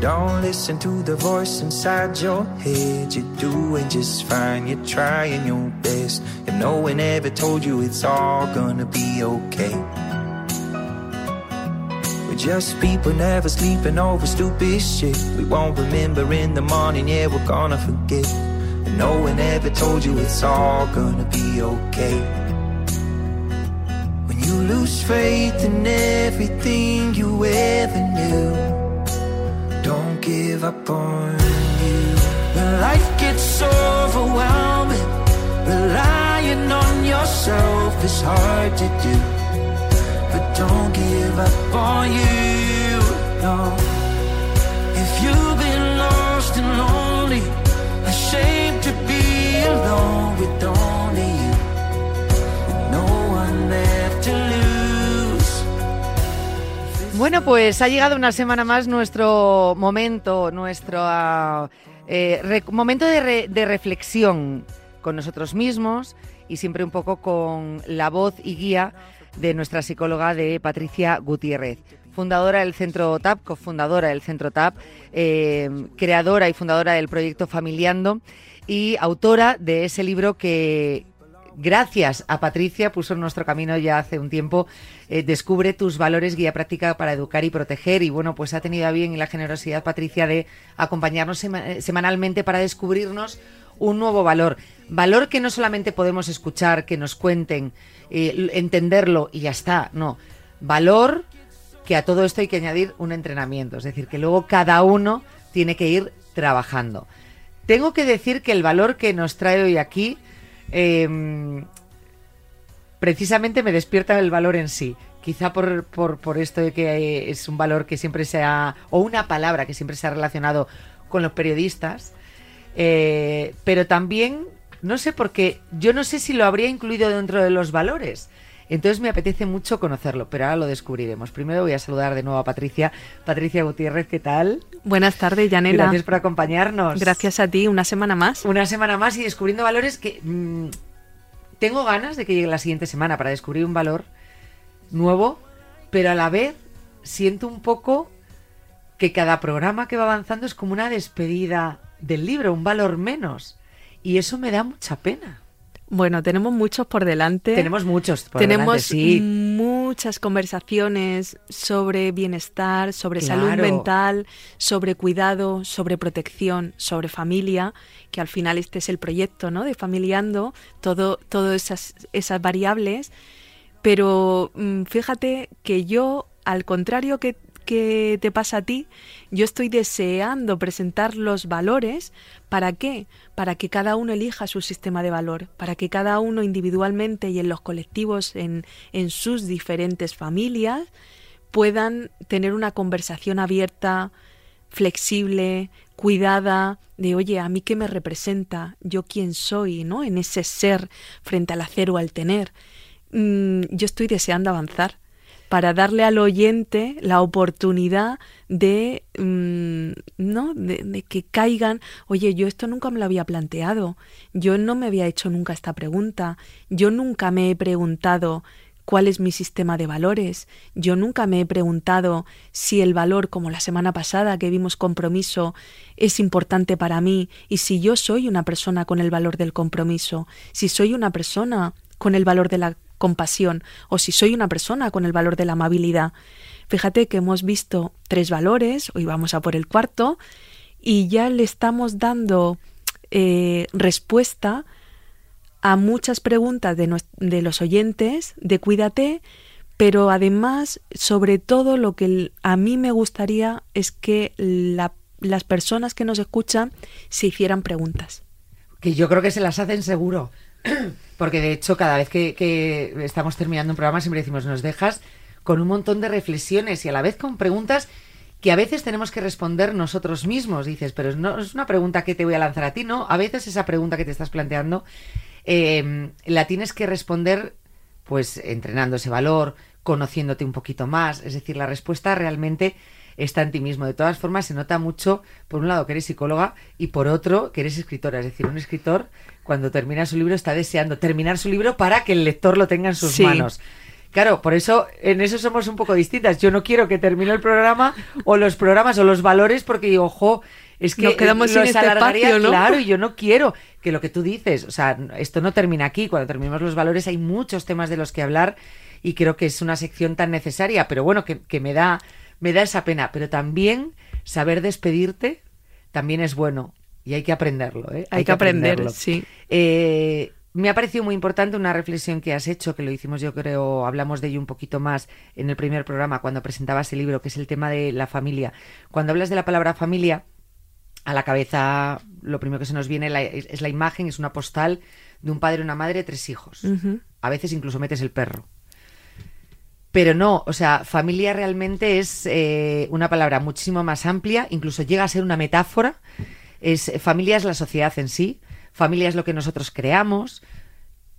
Don't listen to the voice inside your head. You're doing just fine, you're trying your best. And no one ever told you it's all gonna be okay. We're just people never sleeping over stupid shit. We won't remember in the morning, yeah, we're gonna forget. And no one ever told you it's all gonna be okay. When you lose faith in everything you ever knew, give up on you. When life gets overwhelming, relying on yourself is hard to do. But don't give up on you, no. If you've been lost and lonely, ashamed to be alone with only you, no one left Bueno, pues ha llegado una semana más nuestro momento, nuestro eh, momento de, re- de reflexión con nosotros mismos y siempre un poco con la voz y guía de nuestra psicóloga de Patricia Gutiérrez, fundadora del Centro TAP, cofundadora del Centro TAP, eh, creadora y fundadora del proyecto Familiando y autora de ese libro que, gracias a Patricia, puso en nuestro camino ya hace un tiempo, eh, Descubre tus valores, guía práctica para educar y proteger. Y bueno, pues ha tenido a bien la generosidad, Patricia, de acompañarnos eh, semanalmente para descubrirnos un nuevo valor. Valor que no solamente podemos escuchar, que nos cuenten, eh, entenderlo y ya está, no. Valor que a todo esto hay que añadir un entrenamiento, es decir, que luego cada uno tiene que ir trabajando. Tengo que decir que el valor que nos trae hoy aquí eh, precisamente me despierta el valor en sí. Quizá por, por, por esto de que eh, es un valor que siempre se ha, o una palabra que siempre se ha relacionado con los periodistas, eh, pero también, no sé, porque yo no sé si lo habría incluido dentro de los valores. Entonces me apetece mucho conocerlo, pero ahora lo descubriremos. Primero voy a saludar de nuevo a Patricia. Patricia Gutiérrez, ¿qué tal? Buenas tardes, Yanela. Gracias por acompañarnos. Gracias a ti, una semana más. Una semana más y descubriendo valores que mm, tengo ganas de que llegue la siguiente semana para descubrir un valor nuevo, pero a la vez siento un poco que cada programa que va avanzando es como una despedida del libro, un valor menos. Y eso me da mucha pena. Bueno, tenemos muchos por delante. Tenemos muchos por Tenemos delante, sí. muchas conversaciones sobre bienestar, sobre salud mental, sobre cuidado, sobre protección, sobre familia, que al final este es el proyecto, ¿no? De familiando, todo, todas esas, esas variables. Pero mm, fíjate que yo, al contrario que, que te pasa a ti, yo estoy deseando presentar los valores. ¿Para qué? Para que cada uno elija su sistema de valor, para que cada uno individualmente y en los colectivos, en, en sus diferentes familias, puedan tener una conversación abierta, flexible, cuidada, de oye, a mí qué me representa, yo quién soy, ¿no? En ese ser frente al hacer o al tener. Mm, yo estoy deseando avanzar para darle al oyente la oportunidad de, mm, ¿no? De, de que caigan, oye, yo esto nunca me lo había planteado, yo no me había hecho nunca esta pregunta, yo nunca me he preguntado cuál es mi sistema de valores, yo nunca me he preguntado si el valor, como la semana pasada que vimos compromiso, es importante para mí y si yo soy una persona con el valor del compromiso, si soy una persona con el valor de la compasión o si soy una persona con el valor de la amabilidad. Fíjate que hemos visto tres valores, hoy vamos a por el cuarto, y ya le estamos dando eh, respuesta a muchas preguntas de, los oyentes de Cuídate, pero además, sobre todo, lo que a mí me gustaría es que la- las personas que nos escuchan se hicieran preguntas. Que yo creo que se las hacen seguro. Porque de hecho, cada vez que, estamos terminando un programa, siempre decimos, nos dejas con un montón de reflexiones y a la vez con preguntas que a veces tenemos que responder nosotros mismos. Dices, pero no es una pregunta que te voy a lanzar a ti, ¿no? A veces esa pregunta que te estás planteando eh, la tienes que responder pues entrenando ese valor, conociéndote un poquito más. Es decir, la respuesta realmente está en ti mismo. De todas formas, se nota mucho, por un lado, que eres psicóloga y por otro, que eres escritora. Es decir, un escritor, cuando termina su libro, está deseando terminar su libro para que el lector lo tenga en sus Sí. manos. Claro, por eso en eso somos un poco distintas. Yo no quiero que termine el programa o los programas o los valores porque digo, ojo, es que Nos quedamos sin este espacio, ¿no? claro, y yo no quiero que lo que tú dices, o sea, esto no termina aquí. Cuando terminemos los valores hay muchos temas de los que hablar y creo que es una sección tan necesaria, pero bueno, que, que me da me da esa pena, pero también saber despedirte también es bueno y hay que aprenderlo, ¿eh? Hay, que, aprender, sí. Eh, me ha parecido muy importante una reflexión que has hecho, que lo hicimos yo creo, hablamos de ello un poquito más en el primer programa cuando presentabas el libro, que es el tema de la familia. Cuando hablas de la palabra familia, a la cabeza lo primero que se nos viene es la imagen, es una postal de un padre, una madre, tres hijos. A veces incluso metes el perro. Pero no, o sea, familia realmente es eh, una palabra muchísimo más amplia, incluso llega a ser una metáfora. Es, familia es la sociedad en sí, familia es lo que nosotros creamos,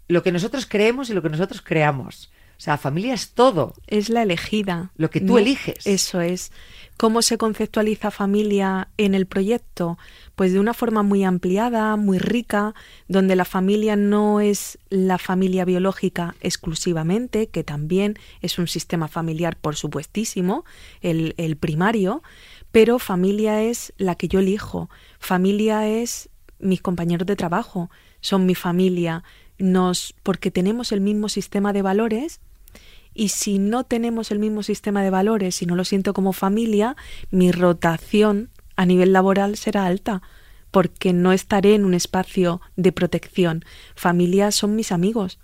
lo que nosotros creemos y lo que nosotros creamos. O sea, familia es todo. Es la elegida. Lo que tú eliges. Eso es. ¿Cómo se conceptualiza familia en el proyecto? Pues de una forma muy ampliada, muy rica, donde la familia no es la familia biológica exclusivamente, que también es un sistema familiar, por supuestísimo, el, el primario, pero familia es la que yo elijo. Familia es mis compañeros de trabajo, son mi familia, nos, porque tenemos el mismo sistema de valores y si no tenemos el mismo sistema de valores y no lo siento como familia, mi rotación a nivel laboral será alta porque no estaré en un espacio de protección. Familia son mis amigos,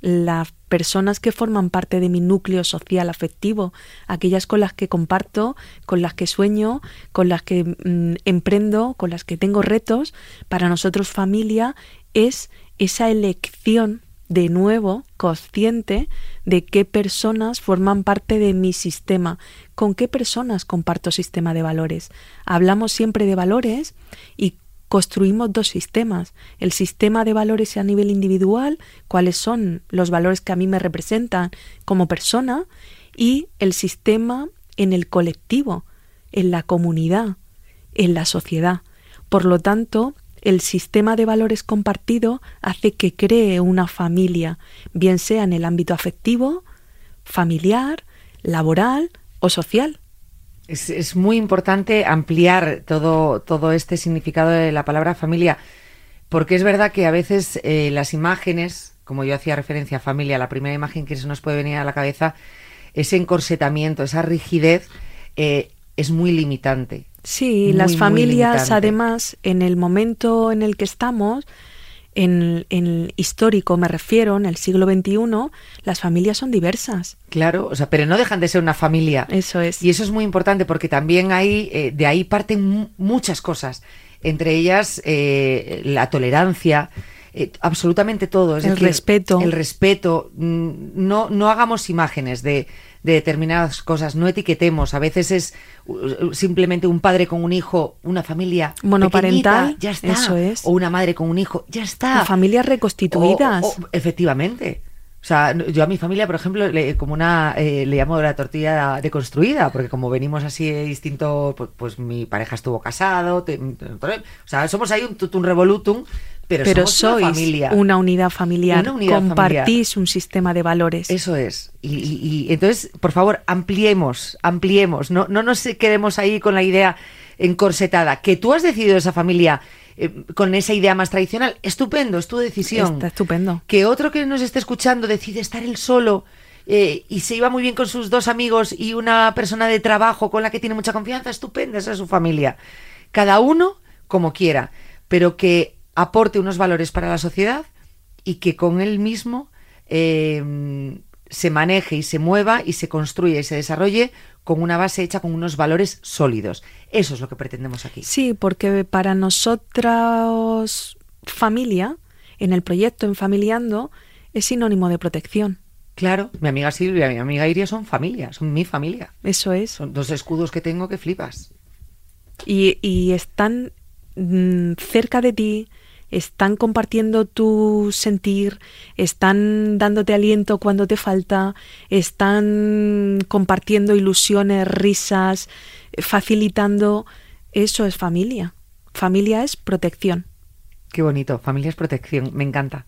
las personas que forman parte de mi núcleo social afectivo, aquellas con las que comparto, con las que sueño, con las que mm, emprendo, con las que tengo retos. Para nosotros familia es esa elección de nuevo consciente de qué personas forman parte de mi sistema, con qué personas comparto sistema de valores. Hablamos siempre de valores y construimos dos sistemas. El sistema de valores a nivel individual, cuáles son los valores que a mí me representan como persona, y el sistema en el colectivo, en la comunidad, en la sociedad. Por lo tanto, el sistema de valores compartido hace que cree una familia, bien sea en el ámbito afectivo, familiar, laboral o social. Es, muy importante ampliar todo, todo este significado de la palabra familia, porque es verdad que a veces eh, las imágenes, como yo hacía referencia a familia, la primera imagen que se nos puede venir a la cabeza, ese encorsetamiento, esa rigidez, eh, es muy limitante. Sí, las familias además en el momento en el que estamos, en, el histórico me refiero, en el siglo XXI, las familias son diversas. Claro, o sea, pero no dejan de ser una familia. Eso es. Y eso es muy importante porque también hay, eh, de ahí parten muchas cosas, entre ellas eh, la tolerancia, eh, absolutamente todo. el respeto. El respeto. Mm, no, no hagamos imágenes de de determinadas cosas, no etiquetemos, a veces es simplemente un padre con un hijo, una familia monoparental, ya está, eso es. o una madre con un hijo, ya está. familias reconstituidas. efectivamente. O sea, yo a mi familia, por ejemplo, le, como una, eh, le llamo la tortilla deconstruida, porque como venimos así distinto, pues, pues mi pareja estuvo casado, o sea, somos ahí un tutum revolutum, pero, sois una, familia. una unidad familiar, compartís un sistema de valores. Eso es. Y, entonces, por favor, ampliemos, ampliemos. No, no nos quedemos ahí con la idea encorsetada. Que tú has decidido esa familia eh, con esa idea más tradicional, estupendo, es tu decisión. Está estupendo. Que otro que nos esté escuchando decide estar él solo. Eh, y se iba muy bien con sus dos amigos y una persona de trabajo con la que tiene mucha confianza, estupenda, esa es su familia. Cada uno como quiera, pero que aporte unos valores para la sociedad y que con él mismo eh, se maneje y se mueva y se construya y se desarrolle con una base hecha con unos valores sólidos. Eso es lo que pretendemos aquí. Sí, porque para nosotros familia, en el proyecto en Familiando, es sinónimo de protección. Claro, mi amiga Silvia y mi amiga Iria son familia, son mi familia. Eso es. Son dos escudos que tengo que flipas. Y, y están mm, cerca de ti, están compartiendo tu sentir, están dándote aliento cuando te falta, están compartiendo ilusiones, risas, facilitando. Eso es familia. Familia es protección. Qué bonito, familia es protección, me encanta.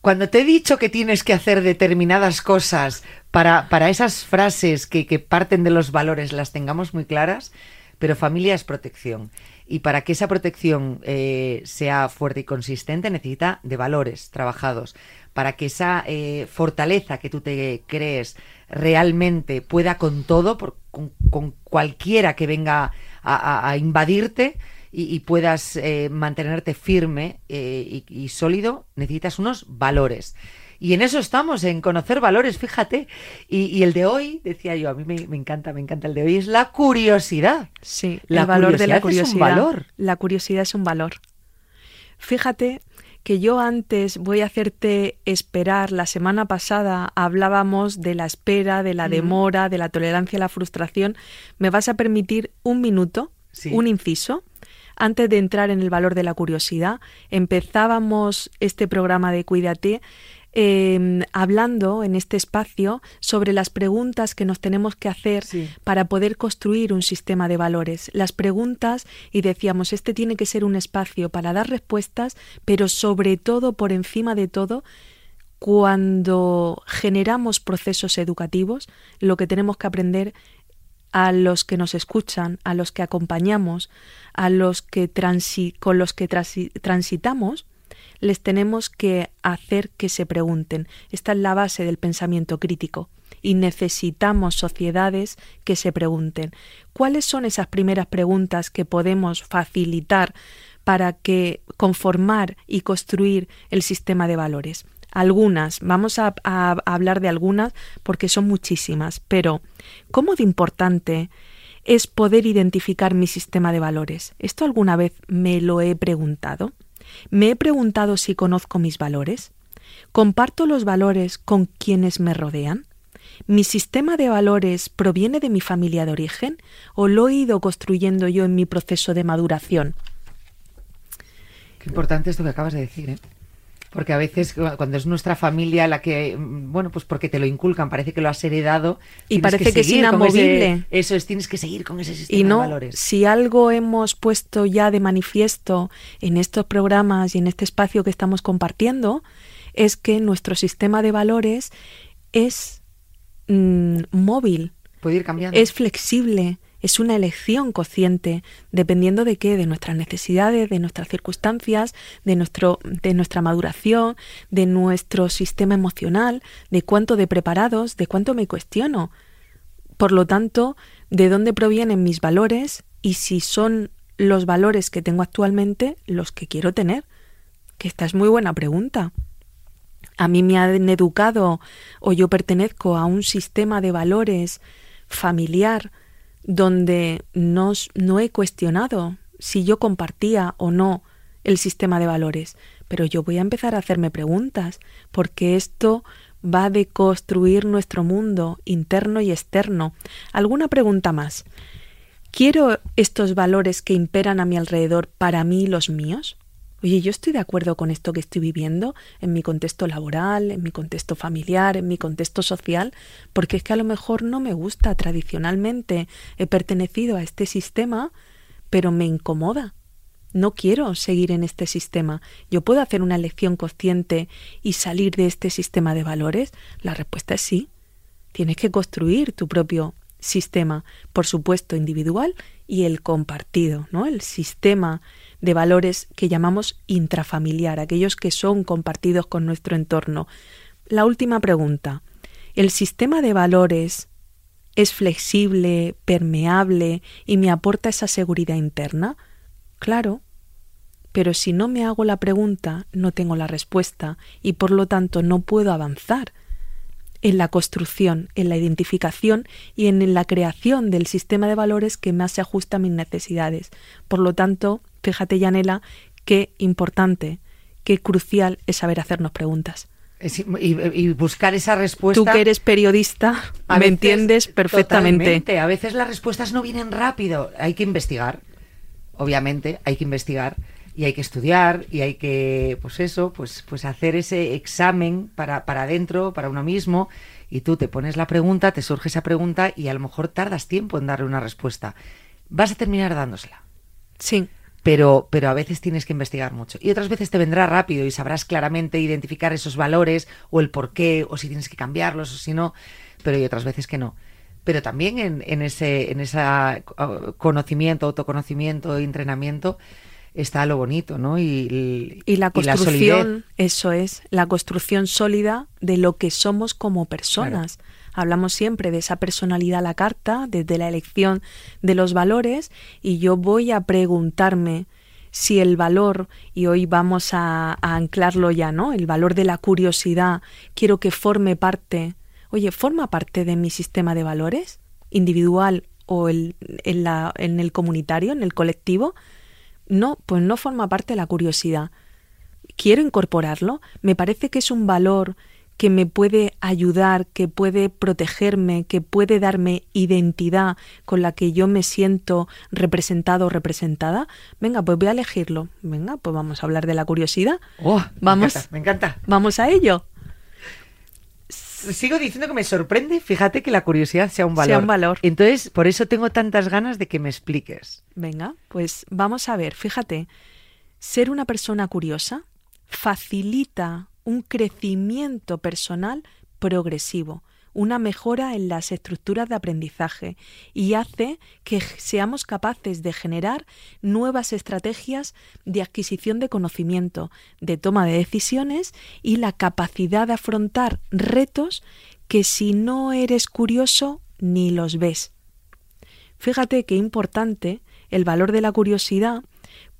cuando te he dicho que tienes que hacer determinadas cosas para, para esas frases que, que parten de los valores las tengamos muy claras, pero familia es protección. Y para que esa protección eh, sea fuerte y consistente necesita de valores trabajados. Para que esa eh, fortaleza que tú te crees realmente pueda con todo, con, cualquiera que venga a, invadirte y, puedas eh, mantenerte firme y sólido, necesitas unos valores. Y en eso estamos, en conocer valores, fíjate. Y, el de hoy, decía yo, a mí me, encanta, me encanta el de hoy, es la curiosidad. Sí, el valor de la curiosidad. Es un valor. La curiosidad es un valor. Fíjate que yo antes voy a hacerte esperar. La semana pasada hablábamos de la espera, de la demora, de la tolerancia a la frustración. ¿Me vas a permitir un minuto, un inciso? Antes de entrar en el valor de la curiosidad, empezábamos este programa de Cuídate Em, hablando en este espacio sobre las preguntas que nos tenemos que hacer para poder construir un sistema de valores. Las preguntas, y decíamos, este tiene que ser un espacio para dar respuestas, pero sobre todo, por encima de todo, cuando generamos procesos educativos, lo que tenemos que aprender a los que nos escuchan, a los que acompañamos, a los que con los que transitamos, les tenemos que hacer que se pregunten. Esta es la base del pensamiento crítico. Y necesitamos sociedades que se pregunten. ¿Cuáles son esas primeras preguntas que podemos facilitar para que conformar y construir el sistema de valores? Algunas, vamos a, a hablar de algunas porque son muchísimas, pero ¿cómo de importante es poder identificar mi sistema de valores? ¿Esto alguna vez me lo he preguntado? ¿Me he preguntado si conozco mis valores? ¿Comparto los valores con quienes me rodean? ¿Mi sistema de valores proviene de mi familia de origen o lo he ido construyendo yo en mi proceso de maduración? Qué importante esto que acabas de decir, ¿eh? Porque a veces cuando es nuestra familia la que, mm, bueno, pues porque te lo inculcan, parece que lo has heredado. Y parece que, es inamovible. eso es, tienes que seguir con ese sistema y no, de valores. Si algo hemos puesto ya de manifiesto en estos programas y en este espacio que estamos compartiendo, es que nuestro sistema de valores es mm, móvil. Puede ir cambiando. Es flexible es una elección consciente, dependiendo de qué, de nuestras necesidades, de nuestras circunstancias, de, nuestro, de nuestra maduración, de nuestro sistema emocional, de cuánto de preparados, de cuánto me cuestiono. Por lo tanto, de dónde provienen mis valores y si son los valores que tengo actualmente los que quiero tener. Que esta es muy buena pregunta. A mí me han educado o yo pertenezco a un sistema de valores familiar donde no, no he cuestionado si yo compartía o no el sistema de valores, pero yo voy a empezar a hacerme preguntas, porque esto va de construir nuestro mundo interno y externo. ¿Alguna pregunta más? ¿Quiero estos valores que imperan a mi alrededor para mí los míos? Oye, yo estoy de acuerdo con esto que estoy viviendo en mi contexto laboral, en mi contexto familiar, en mi contexto social, porque es que a lo mejor no me gusta tradicionalmente, he pertenecido a este sistema, pero me incomoda. No quiero seguir en este sistema. ¿Yo puedo hacer una elección consciente y salir de este sistema de valores? La respuesta es sí. Tienes que construir tu propio sistema, por supuesto individual y el compartido, ¿no? El sistema de valores que llamamos intrafamiliar, aquellos que son compartidos con nuestro entorno. La última pregunta. ¿El sistema de valores es flexible, permeable y me aporta esa seguridad interna? Claro. Pero si no me hago la pregunta, no tengo la respuesta y por lo tanto no puedo avanzar en la construcción, en la identificación y en la creación del sistema de valores que más se ajusta a mis necesidades. Por lo tanto, fíjate, Yanela, qué importante, qué crucial es saber hacernos preguntas. Y, buscar esa respuesta. Tú que eres periodista, me entiendes perfectamente. A veces las respuestas no vienen rápido. Hay que investigar. Obviamente, hay que investigar y hay que estudiar y hay que, pues eso, pues, pues hacer ese examen para, para adentro, para uno mismo, y tú te pones la pregunta, te surge esa pregunta y a lo mejor tardas tiempo en darle una respuesta. Vas a terminar dándosela. Sí pero, pero a veces tienes que investigar mucho. Y otras veces te vendrá rápido y sabrás claramente identificar esos valores o el por qué, o si tienes que cambiarlos o si no, pero hay otras veces que no. Pero también en, en ese en esa uh, conocimiento, autoconocimiento, entrenamiento, está lo bonito, ¿no? Y, y la construcción, eso es, la construcción sólida de lo que somos como personas. Hablamos siempre de esa personalidad a la carta, desde la elección de los valores, y yo voy a preguntarme si el valor, y hoy vamos a, anclarlo ya, ¿no? El valor de la curiosidad, quiero que forme parte, oye, ¿forma parte de mi sistema de valores? individual o el, en, la, en el comunitario, en el colectivo, no, pues no forma parte de la curiosidad. Quiero incorporarlo, me parece que es un valor que me puede ayudar, que puede protegerme, que puede darme identidad con la que yo me siento representado o representada, venga, pues voy a elegirlo. Venga, pues vamos a hablar de la curiosidad. Oh, vamos, me encanta. Vamos a ello. Sigo diciendo que me sorprende, fíjate que la curiosidad sea un valor. Sea un valor. Entonces, por eso tengo tantas ganas de que me expliques. Venga, pues vamos a ver, fíjate, ser una persona curiosa facilita un crecimiento personal progresivo, una mejora en las estructuras de aprendizaje y hace que seamos capaces de generar nuevas estrategias de adquisición de conocimiento, de toma de decisiones y la capacidad de afrontar retos que si no eres curioso ni los ves. Fíjate qué importante el valor de la curiosidad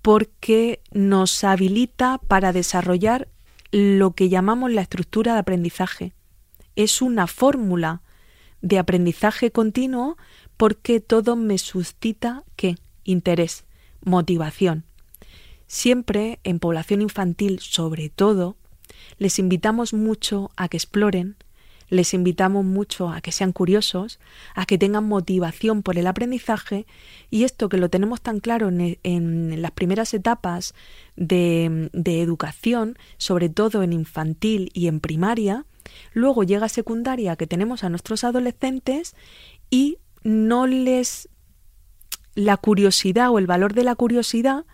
porque nos habilita para desarrollar lo que llamamos la estructura de aprendizaje. Es una fórmula de aprendizaje continuo porque todo me suscita qué? Interés, motivación. Siempre en población infantil, sobre todo, les invitamos mucho a que exploren, les invitamos mucho a que sean curiosos, a que tengan motivación por el aprendizaje y esto que lo tenemos tan claro en, las primeras etapas de, de educación, sobre todo en infantil y en primaria, luego llega secundaria que tenemos a nuestros adolescentes y no les la curiosidad o el valor de la curiosidad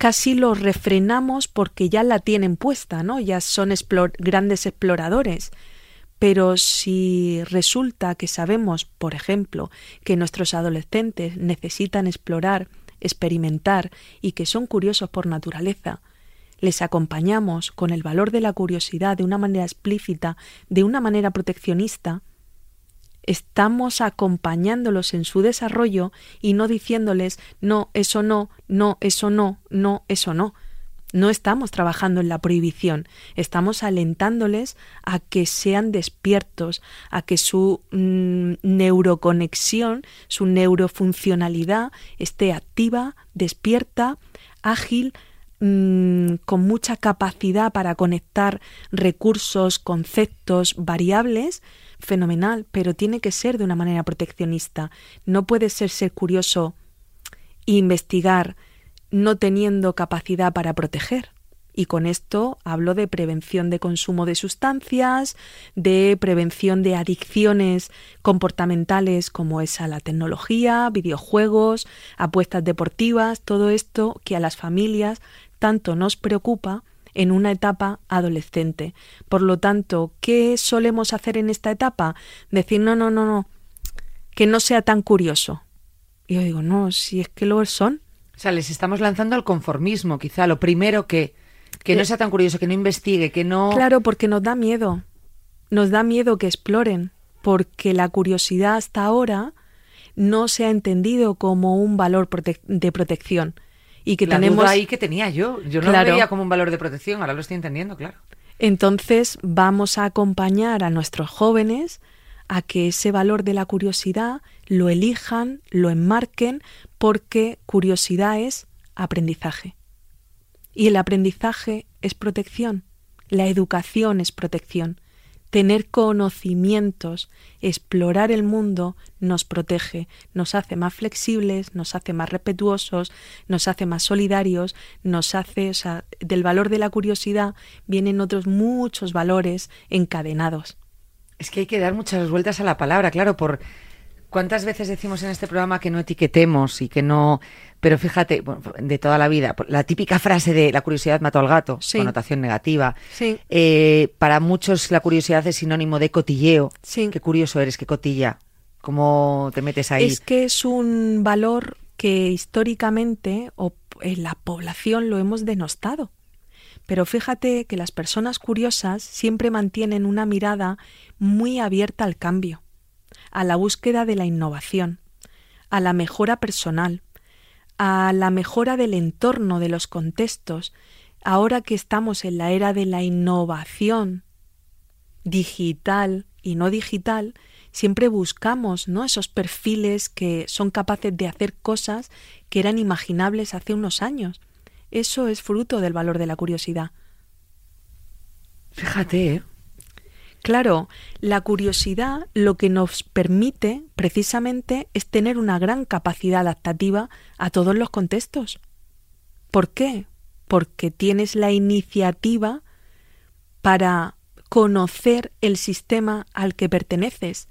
casi lo refrenamos porque ya la tienen puesta, ¿no? Ya son grandes exploradores. Pero si resulta que sabemos, por ejemplo, que nuestros adolescentes necesitan explorar, experimentar y que son curiosos por naturaleza, les acompañamos con el valor de la curiosidad de una manera explícita, de una manera proteccionista, estamos acompañándolos en su desarrollo y no diciéndoles no, eso no, no, eso no, no, eso no, no estamos trabajando en la prohibición, estamos alentándoles a que sean despiertos, a que su mm, neuroconexión, su neurofuncionalidad esté activa, despierta, ágil, mm, con mucha capacidad para conectar recursos, conceptos, variables, fenomenal, pero tiene que ser de una manera proteccionista. No puede ser ser curioso, investigar, no teniendo capacidad para proteger. Y con esto hablo de prevención de consumo de sustancias, de prevención de adicciones comportamentales como es a la tecnología, videojuegos, apuestas deportivas, todo esto que a las familias tanto nos preocupa en una etapa adolescente. Por lo tanto, ¿qué solemos hacer en esta etapa? Decir, no, no, no, no, que no sea tan curioso. Y yo digo, no, si es que lo son. O sea, les estamos lanzando al conformismo, quizá lo primero que, que no eh, sea tan curioso, que no investigue, que no... Claro, porque nos da miedo. Nos da miedo que exploren, porque la curiosidad hasta ahora no se ha entendido como un valor de protección. Y que la tenemos ahí que tenía yo. Yo no lo veía como un valor de protección, ahora lo estoy entendiendo, claro. Entonces vamos a acompañar a nuestros jóvenes a que ese valor de la curiosidad lo elijan, lo enmarquen, porque curiosidad es aprendizaje. Y el aprendizaje es protección, la educación es protección. Tener conocimientos, explorar el mundo nos protege, nos hace más flexibles, nos hace más respetuosos, nos hace más solidarios, nos hace, o sea, del valor de la curiosidad vienen otros muchos valores encadenados. Es que hay que dar muchas vueltas a la palabra, claro, por ¿Cuántas veces decimos en este programa que no etiquetemos y que no... Pero fíjate, de toda la vida, la típica frase de la curiosidad mató al gato, connotación negativa. Sí. Eh, para muchos la curiosidad es sinónimo de cotilleo. Sí. Qué curioso eres, qué cotilla. ¿Cómo te metes ahí? Es que es un valor que históricamente o en la población lo hemos denostado. Pero fíjate que las personas curiosas siempre mantienen una mirada muy abierta al cambio a la búsqueda de la innovación, a la mejora personal, a la mejora del entorno, de los contextos, ahora que estamos en la era de la innovación digital y no digital, siempre buscamos esos perfiles que son capaces de hacer cosas que eran imaginables hace unos años. Eso es fruto del valor de la curiosidad. Fíjate, ¿eh? Claro, la curiosidad lo que nos permite precisamente es tener una gran capacidad adaptativa a todos los contextos. ¿Por qué? Porque tienes la iniciativa para conocer el sistema al que perteneces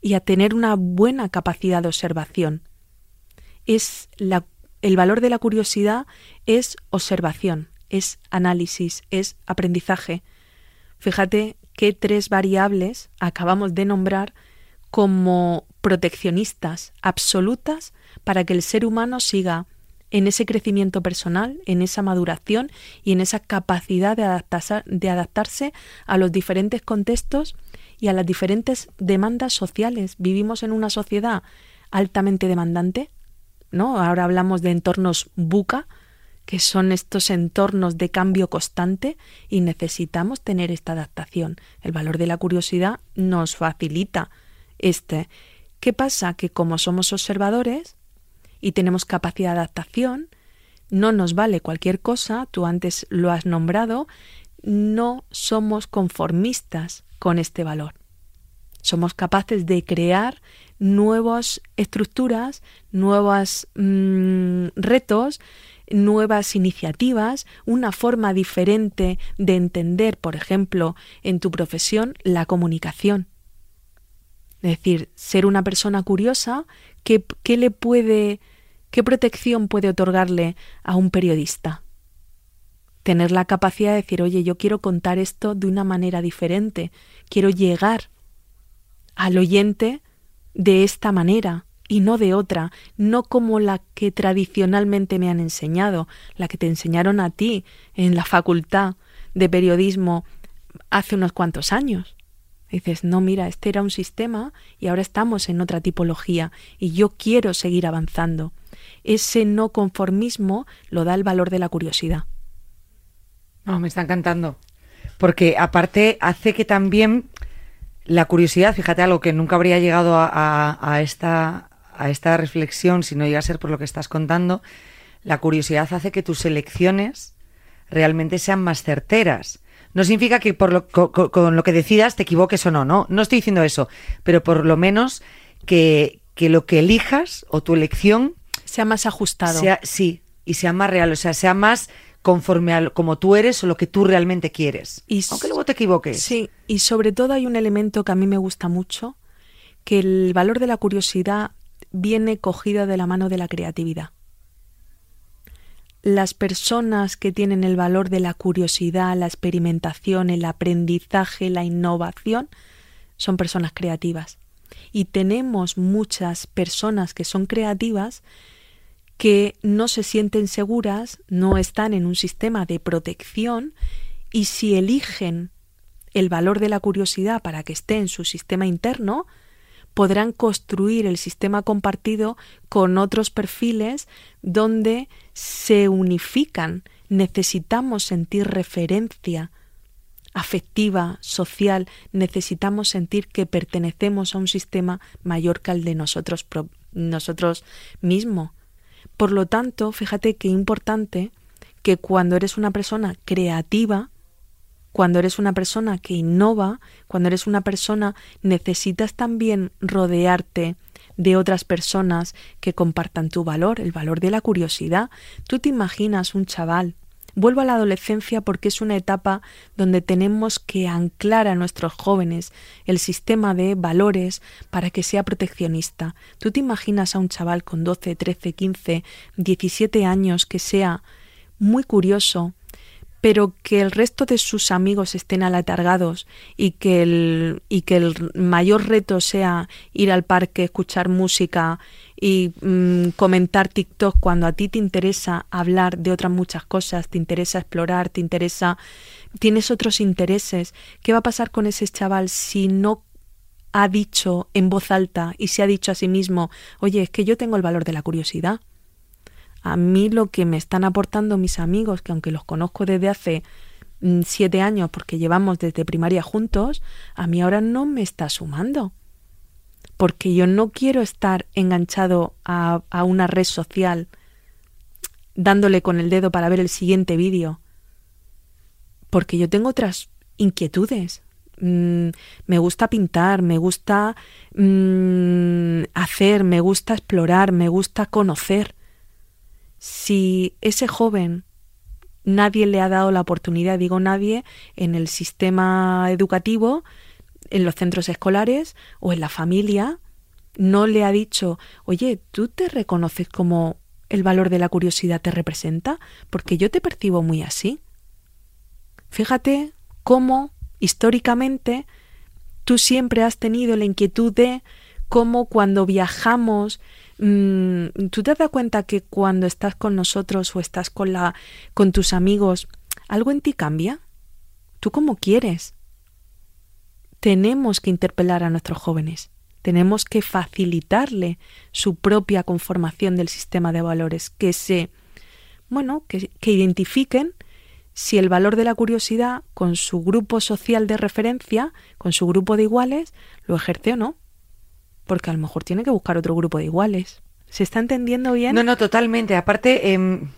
y a tener una buena capacidad de observación. Es el valor de la curiosidad es observación, es análisis, es aprendizaje. Fíjate qué tres variables acabamos de nombrar como proteccionistas absolutas para que el ser humano siga en ese crecimiento personal, en esa maduración y en esa capacidad de adaptarse, de adaptarse a los diferentes contextos y a las diferentes demandas sociales. Vivimos en una sociedad altamente demandante, ¿no? Ahora hablamos de entornos buca, que son estos entornos de cambio constante y necesitamos tener esta adaptación. El valor de la curiosidad nos facilita este. ¿Qué pasa? Que como somos observadores y tenemos capacidad de adaptación, no nos vale cualquier cosa, tú antes lo has nombrado, no somos conformistas con este valor. Somos capaces de crear nuevas estructuras, nuevos mm, retos, nuevas iniciativas, una forma diferente de entender, por ejemplo, en tu profesión, la comunicación. Es decir, ser una persona curiosa, ¿qué, qué le puede, qué protección puede otorgarle a un periodista? Tener la capacidad de decir, oye, yo quiero contar esto de una manera diferente, quiero llegar al oyente de esta manera, y no de otra, no como la que tradicionalmente me han enseñado, la que te enseñaron a ti en la facultad de periodismo hace unos cuantos años. dices, no, mira, este era un sistema y ahora estamos en otra tipología y yo quiero seguir avanzando. Ese no conformismo lo da el valor de la curiosidad. No, me está encantando. Porque aparte hace que también la curiosidad, fíjate algo que nunca habría llegado a, a esta, a esta reflexión, si no llega a ser por lo que estás contando, la curiosidad hace que tus elecciones realmente sean más certeras. No significa que por lo, con, lo que decidas te equivoques o no, no, no estoy diciendo eso, pero por lo menos que, que lo que elijas o tu elección sea más ajustado. Sea, sí, y sea más real, o sea, sea más conforme a como tú eres o lo que tú realmente quieres. Y aunque luego te equivoques. Sí, y sobre todo hay un elemento que a mí me gusta mucho, que el valor de la curiosidad viene cogida de la mano de la creatividad. Las personas que tienen el valor de la curiosidad, la experimentación, el aprendizaje, la innovación, son personas creativas. Y tenemos muchas personas que son creativas que no se sienten seguras, no están en un sistema de protección y si eligen el valor de la curiosidad para que esté en su sistema interno, podrán construir el sistema compartido con otros perfiles donde se unifican. Necesitamos sentir referencia afectiva, social, necesitamos sentir que pertenecemos a un sistema mayor que el de nosotros, nosotros mismos. Por lo tanto, fíjate qué importante que cuando eres una persona creativa, cuando eres una persona que innova, cuando eres una persona, necesitas también rodearte de otras personas que compartan tu valor, el valor de la curiosidad. Tú te imaginas un chaval Vuelvo a la adolescencia porque es una etapa donde tenemos que anclar a nuestros jóvenes el sistema de valores para que sea proteccionista. ¿Tú te imaginas a un chaval con 12, 13, 15, 17 años que sea muy curioso, pero que el resto de sus amigos estén alatargados y que el, y que el mayor reto sea ir al parque, escuchar música y mm, comentar TikTok cuando a ti te interesa hablar de otras muchas cosas, te interesa explorar, te interesa, tienes otros intereses. ¿Qué va a pasar con ese chaval si no ha dicho en voz alta y se ha dicho a sí mismo, oye, es que yo tengo el valor de la curiosidad? A mí lo que me están aportando mis amigos, que aunque los conozco desde hace mm, siete años porque llevamos desde primaria juntos, a mí ahora no me está sumando. Porque yo no quiero estar enganchado a, una red social dándole con el dedo para ver el siguiente vídeo. Porque yo tengo otras inquietudes. Mm, me gusta pintar, me gusta mm, hacer, me gusta explorar, me gusta conocer si ese joven nadie le ha dado la oportunidad, digo nadie, en el sistema educativo, en los centros escolares o en la familia, no le ha dicho, oye, ¿tú te reconoces como el valor de la curiosidad te representa? Porque yo te percibo muy así. Fíjate cómo históricamente tú siempre has tenido la inquietud de cómo cuando viajamos ¿Tú te das cuenta que cuando estás con nosotros o estás con, la, con tus amigos, algo en ti cambia? ¿Tú cómo quieres? Tenemos que interpelar a nuestros jóvenes. Tenemos que facilitarle su propia conformación del sistema de valores, que se, bueno, que, que identifiquen si el valor de la curiosidad con su grupo social de referencia, con su grupo de iguales, lo ejerce o no porque a lo mejor tiene que buscar otro grupo de iguales. ¿Se está entendiendo bien? No, no, totalmente. Aparte, em,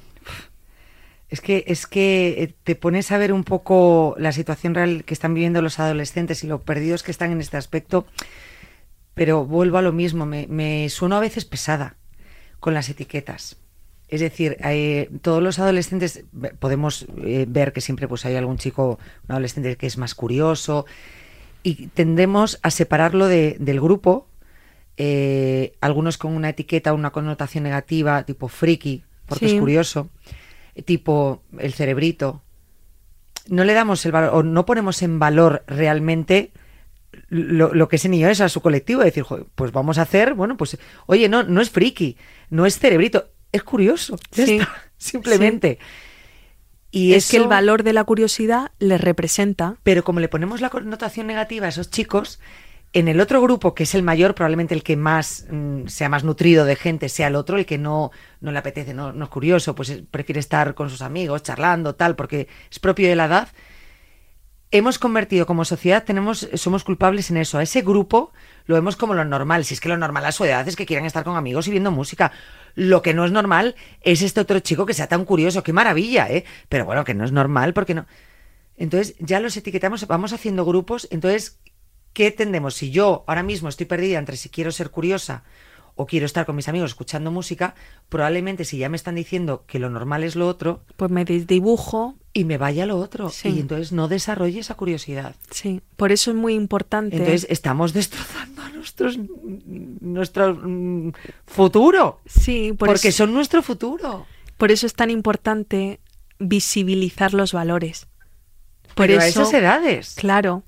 es que es que eh, te pones a ver un poco la situación real que están viviendo los adolescentes y lo perdidos que están en este aspecto. Pero vuelvo a lo mismo, me, sueno a veces pesada con las etiquetas. Es decir, eh, todos los adolescentes podemos eh, ver que siempre pues hay algún chico, un adolescente que es más curioso y tendemos a separarlo de, del grupo eh, algunos con una etiqueta, una connotación negativa, tipo friki, porque es curioso, tipo el cerebrito. No le damos el valor, o no ponemos en valor realmente lo, que ese niño es a su colectivo. Decir, pues vamos a hacer, bueno, pues, oye, no, no es friki, no es cerebrito, es curioso. simplemente. Y es que el valor de la curiosidad le representa. Pero como le ponemos la connotación negativa a esos chicos, en el otro grupo, que es el mayor, probablemente el que más mm, sea más nutrido de gente, sea el otro, el que no, no le apetece, no, no es curioso, pues prefiere estar con sus amigos, charlando, tal, porque es propio de la edad. Hemos convertido como sociedad, tenemos, somos culpables en eso. A ese grupo lo vemos como lo normal. Si es que lo normal a su edad es que quieran estar con amigos y viendo música. Lo que no es normal es este otro chico que sea tan curioso. Qué maravilla, ¿eh? Pero bueno, que no es normal porque no. Entonces ya los etiquetamos, vamos haciendo grupos. Entonces ¿qué tendemos? Si yo ahora mismo estoy perdida entre si quiero ser curiosa o quiero estar con mis amigos escuchando música, probablemente si ya me están diciendo que lo normal es lo otro, pues me dibujo y me vaya a lo otro y entonces no desarrolle esa curiosidad. Sí, por eso es muy importante. Entonces estamos destrozando a nuestros nuestro mm, futuro. Sí, porque son nuestro futuro. Por eso es tan importante visibilizar los valores. Por eso, a esas edades. Claro,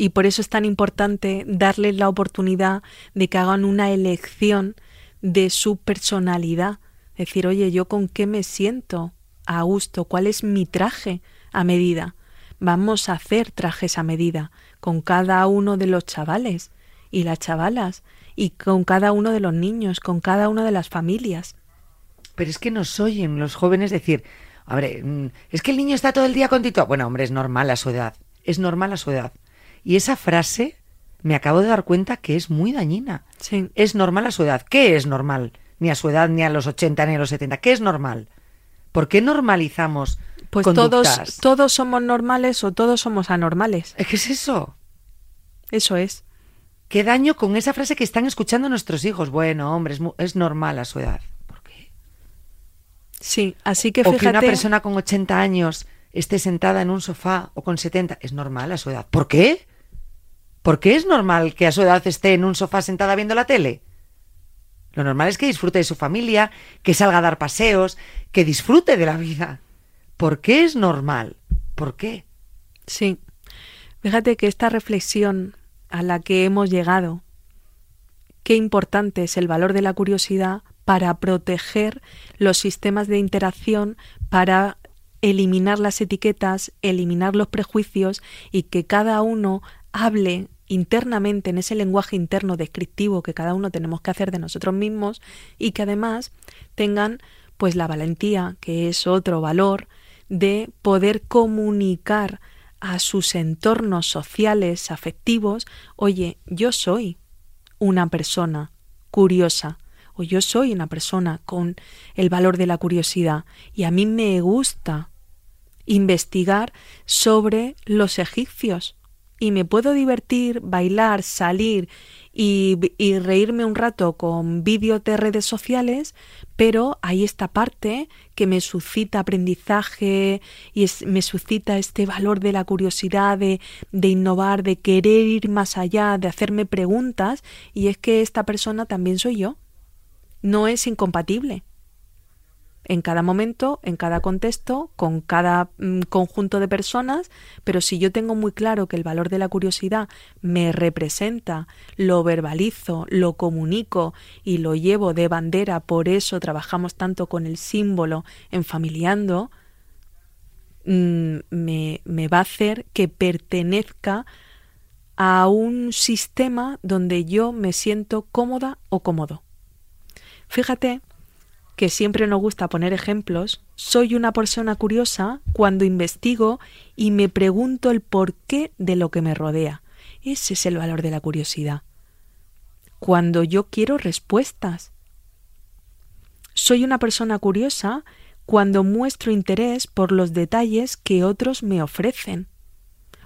y por eso es tan importante darles la oportunidad de que hagan una elección de su personalidad. Decir, oye, ¿yo con qué me siento a gusto? ¿Cuál es mi traje a medida? Vamos a hacer trajes a medida con cada uno de los chavales y las chavalas y con cada uno de los niños, con cada una de las familias. Pero es que nos oyen los jóvenes decir, ver, mm, es que el niño está todo el día con Tito. Bueno, hombre, es normal a su edad. Es normal a su edad. Y esa frase me acabo de dar cuenta que es muy dañina. Sí. Es normal a su edad. ¿Qué es normal? Ni a su edad, ni a los 80, ni a los 70. ¿Qué es normal? ¿Por qué normalizamos Pues todos, todos somos normales o todos somos anormales. ¿Qué es eso? Eso es. ¿Qué daño con esa frase que están escuchando nuestros hijos? Bueno, hombre, es, es normal a su edad. ¿Por qué? Sí, así que fíjate... O que una persona con 80 años esté sentada en un sofá o con 70, es normal a su edad. ¿Por qué? ¿Por qué es normal que a su edad esté en un sofá sentada viendo la tele? Lo normal es que disfrute de su familia, que salga a dar paseos, que disfrute de la vida. ¿Por qué es normal? ¿Por qué? Sí. Fíjate que esta reflexión a la que hemos llegado, qué importante es el valor de la curiosidad para proteger los sistemas de interacción, para eliminar las etiquetas, eliminar los prejuicios y que cada uno hable internamente en ese lenguaje interno descriptivo que cada uno tenemos que hacer de nosotros mismos y que además tengan pues la valentía, que es otro valor, de poder comunicar a sus entornos sociales, afectivos, oye, yo soy una persona curiosa, o yo soy una persona con el valor de la curiosidad, y a mí me gusta investigar sobre los egipcios, y me puedo divertir, bailar, salir y, reírme un rato con vídeos de redes sociales, pero hay esta parte que me suscita aprendizaje y me suscita este valor de la curiosidad, de, de innovar, de querer ir más allá, de hacerme preguntas, y es que esta persona también soy yo. No es incompatible en cada momento, en cada contexto, con cada mm, conjunto de personas, pero si yo tengo muy claro que el valor de la curiosidad me representa, lo verbalizo, lo comunico y lo llevo de bandera, por eso trabajamos tanto con el símbolo en familiando, mm, me, me va a hacer que pertenezca a un sistema donde yo me siento cómoda o cómodo. Fíjate que siempre nos gusta poner ejemplos, soy una persona curiosa cuando investigo y me pregunto el porqué de lo que me rodea. Ese es el valor de la curiosidad. Cuando yo quiero respuestas. Soy una persona curiosa cuando muestro interés por los detalles que otros me ofrecen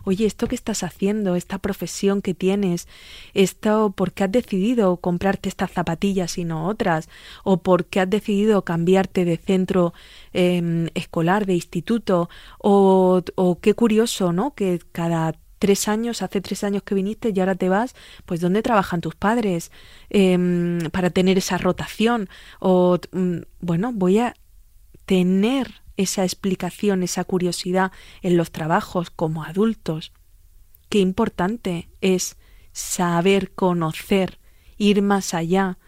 oye, esto que estás haciendo, esta profesión que tienes, esto, ¿por qué has decidido comprarte estas zapatillas y no otras? ¿O por qué has decidido cambiarte de centro em, escolar, de instituto? O, o qué curioso, ¿no? Que cada tres años, hace tres años que viniste y ahora te vas, pues ¿dónde trabajan tus padres em, para tener esa rotación? O, mm, bueno, voy a tener esa explicación, esa curiosidad en los trabajos como adultos. Qué importante es saber conocer, ir más allá,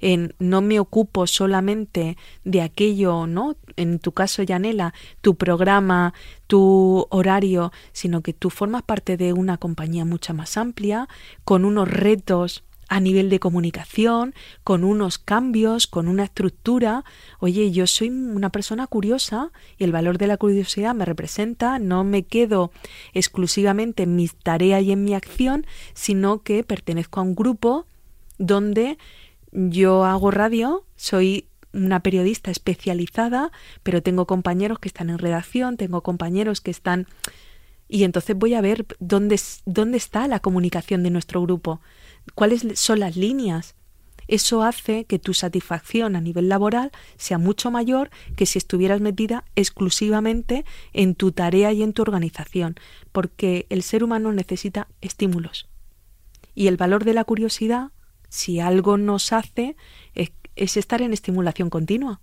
en no me ocupo solamente de aquello, ¿no? En tu caso, Yanela, tu programa, tu horario, sino que tú formas parte de una compañía mucha más amplia, con unos retos a nivel de comunicación, con unos cambios, con una estructura. Oye, yo soy una persona curiosa y el valor de la curiosidad me representa, no me quedo exclusivamente en mis tareas y en mi acción, sino que pertenezco a un grupo donde yo hago radio, soy una periodista especializada, pero tengo compañeros que están en redacción, tengo compañeros que están... Y entonces voy a ver dónde, dónde está la comunicación de nuestro grupo cuáles son las líneas. Eso hace que tu satisfacción a nivel laboral sea mucho mayor que si estuvieras metida exclusivamente en tu tarea y en tu organización, porque el ser humano necesita estímulos. Y el valor de la curiosidad, si algo nos hace, es, es estar en estimulación continua.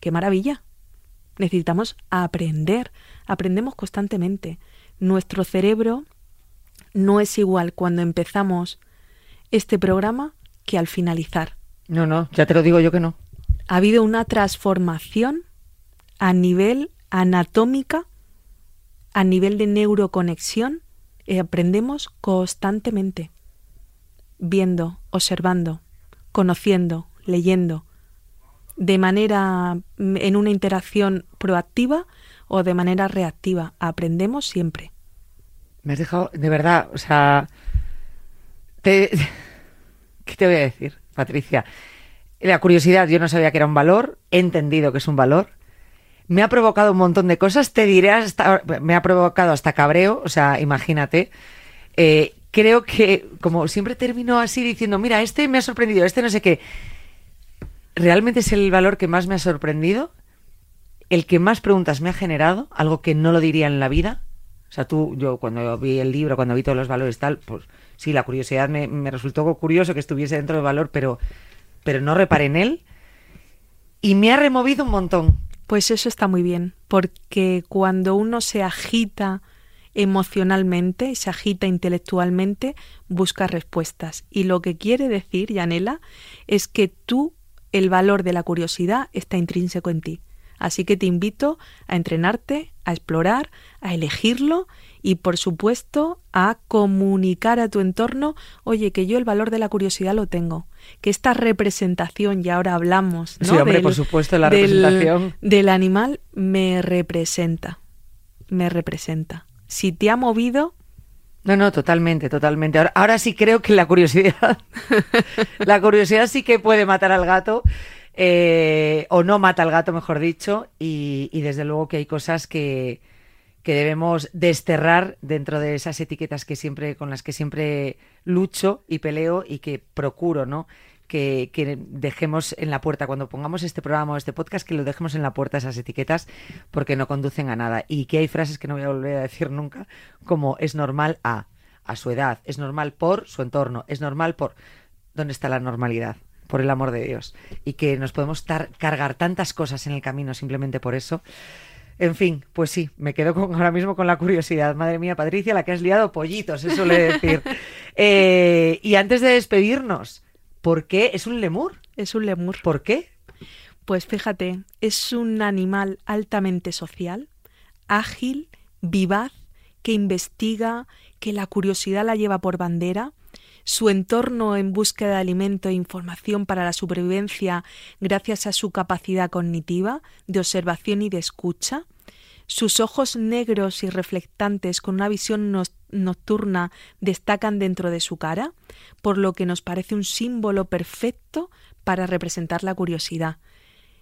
¡Qué maravilla! Necesitamos aprender, aprendemos constantemente. Nuestro cerebro no es igual cuando empezamos este programa que al finalizar. No, no, ya te lo digo yo que no. Ha habido una transformación a nivel anatómica, a nivel de neuroconexión, y aprendemos constantemente, viendo, observando, conociendo, leyendo, de manera mm, en una interacción proactiva o de manera reactiva. Aprendemos siempre. Me has dejado, de verdad, o sea, te, ¿Qué te voy a decir, Patricia? La curiosidad, yo no sabía que era un valor, he entendido que es un valor. Me ha provocado un montón de cosas, te diré hasta, me ha provocado hasta cabreo, o sea, imagínate. Eh, creo que, como siempre termino así diciendo, mira, este me ha sorprendido, este no sé qué. Realmente es el valor que más me ha sorprendido el que más preguntas me ha generado, algo que no lo diría en la vida. O sea, tú, yo cuando vi el libro, cuando vi todos los valores tal, pues sí, la curiosidad me, resultó curioso que estuviese dentro del valor, pero, pero no reparé en él. Y me ha removido un montón. Pues eso está muy bien, porque cuando uno se agita emocionalmente se agita intelectualmente, busca respuestas. Y lo que quiere decir, Yanela, es que tú, el valor de la curiosidad está intrínseco en ti. Así que te invito a entrenarte, a explorar, a elegirlo y por supuesto a comunicar a tu entorno, oye, que yo el valor de la curiosidad lo tengo, que esta representación, y ahora hablamos, ¿no? Sí, hombre, por supuesto, la representación del animal me representa, me representa. Si te ha movido, no, no, totalmente, totalmente. Ahora, ahora, sí creo que la curiosidad, la curiosidad sí que puede matar al gato, eh, o no mata al gato, mejor dicho, y, y desde luego que hay cosas que, que debemos desterrar dentro de esas etiquetas que siempre, con las que siempre lucho y peleo y que procuro, ¿no? Que, que, dejemos en la puerta, cuando pongamos este programa o este podcast, que lo dejemos en la puerta esas etiquetas porque no conducen a nada. Y que hay frases que no voy a volver a decir nunca, como es normal a, a su edad, es normal por su entorno, es normal por... ¿Dónde está la normalidad? Por el amor de Dios. Y que nos podemos cargar tantas cosas en el camino simplemente por eso. En fin, pues sí, me quedo con, ahora mismo con la curiosidad. Madre mía, Patricia, la que has liado pollitos, se suele decir. Eh, y antes de despedirnos, ¿por qué es un lemur? Es un lemur. ¿Por qué? Pues fíjate, es un animal altamente social, ágil, vivaz, que investiga, que la curiosidad la lleva por bandera, su entorno en búsqueda de alimento e información para la supervivencia gracias a su capacidad cognitiva, de observación y de escucha, sus ojos negros y reflectantes con una visión nocturna destacan dentro de su cara, por lo que nos parece un símbolo perfecto para representar la curiosidad.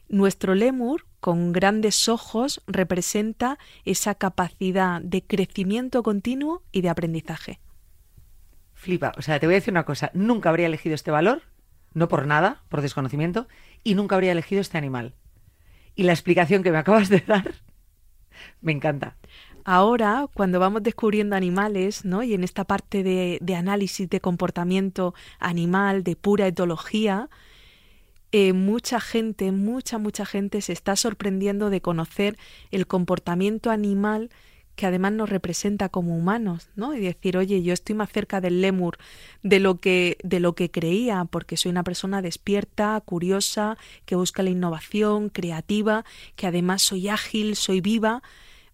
Nuestro lemur, con grandes ojos, representa esa capacidad de crecimiento continuo y de aprendizaje flipa. O sea, te voy a decir una cosa. Nunca habría elegido este valor, no por nada, por desconocimiento, y nunca habría elegido este animal. Y la explicación que me acabas de dar me encanta. Ahora, cuando vamos descubriendo animales, ¿no? Y en esta parte de, análisis de comportamiento animal, de pura etología, eh, mucha gente, mucha, mucha gente se está sorprendiendo de conocer el comportamiento animal que además nos representa como humanos, ¿no? Y decir, oye, yo estoy más cerca del lemur de lo que de lo que creía, porque soy una persona despierta, curiosa, que busca la innovación, creativa, que además soy ágil, soy viva.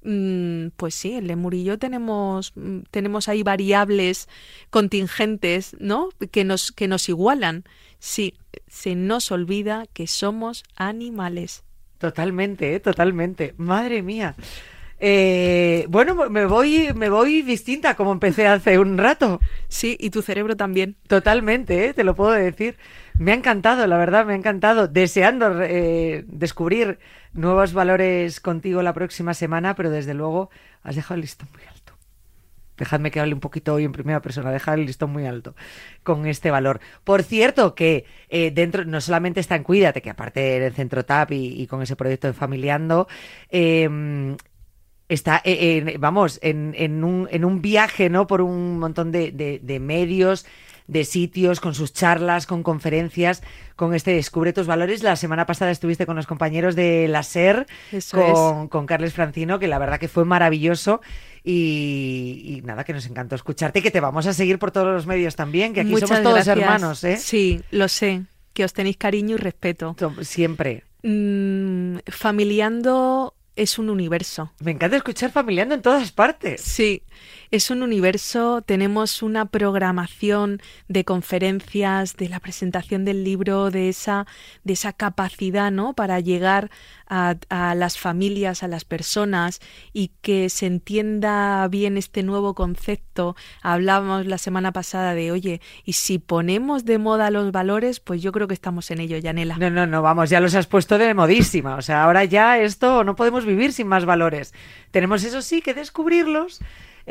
Mm, pues sí, el lemur y yo tenemos mm, tenemos ahí variables contingentes, ¿no? Que nos que nos igualan. Sí, se nos olvida que somos animales. Totalmente, ¿eh? totalmente. Madre mía. Eh, bueno, me voy, me voy distinta como empecé hace un rato. Sí, y tu cerebro también. Totalmente, ¿eh? te lo puedo decir. Me ha encantado, la verdad, me ha encantado. Deseando eh, descubrir nuevos valores contigo la próxima semana, pero desde luego has dejado el listón muy alto. Dejadme que hable un poquito hoy en primera persona, dejad el listón muy alto con este valor. Por cierto, que eh, dentro, no solamente está en Cuídate, que aparte del Centro TAP y, con ese proyecto de Familiando, eh, está, eh, vamos, en, en, un, en un viaje, ¿no? Por un montón de, de, medios, de sitios, con sus charlas, con conferencias, con este Descubre tus valores. La semana pasada estuviste con los compañeros de la SER, con, con, Carles Francino, que la verdad que fue maravilloso. Y, nada, que nos encantó escucharte, que te vamos a seguir por todos los medios también, que aquí somos todos hermanos, ¿eh? Sí, lo sé, que os tenéis cariño y respeto. Siempre. Mm, familiando es un universo. Me encanta escuchar familiando en todas partes. Sí, es un universo, tenemos una programación de conferencias, de la presentación del libro, de esa, de esa capacidad, ¿no? Para llegar a, las familias, a las personas y que se entienda bien este nuevo concepto. Hablábamos la semana pasada de, oye, y si ponemos de moda los valores, pues yo creo que estamos en ello, Yanela. No, no, no, vamos, ya los has puesto de modísima. O sea, ahora ya esto no podemos vivir sin más valores. Tenemos eso sí que descubrirlos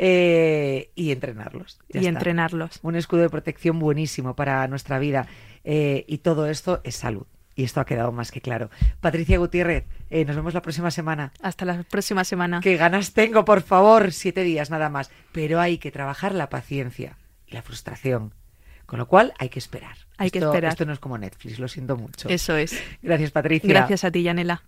eh, y entrenarlos. y entrenarlos. Un escudo de protección buenísimo para nuestra vida. Eh, y todo esto es salud. Y esto ha quedado más que claro. Patricia Gutiérrez, eh, nos vemos la próxima semana. Hasta la próxima semana. Qué ganas tengo, por favor, siete días nada más. Pero hay que trabajar la paciencia y la frustración. Con lo cual hay que esperar. Hay que esperar. Esto no es como Netflix, lo siento mucho. Eso es. Gracias, Patricia. Gracias a ti, Yanela.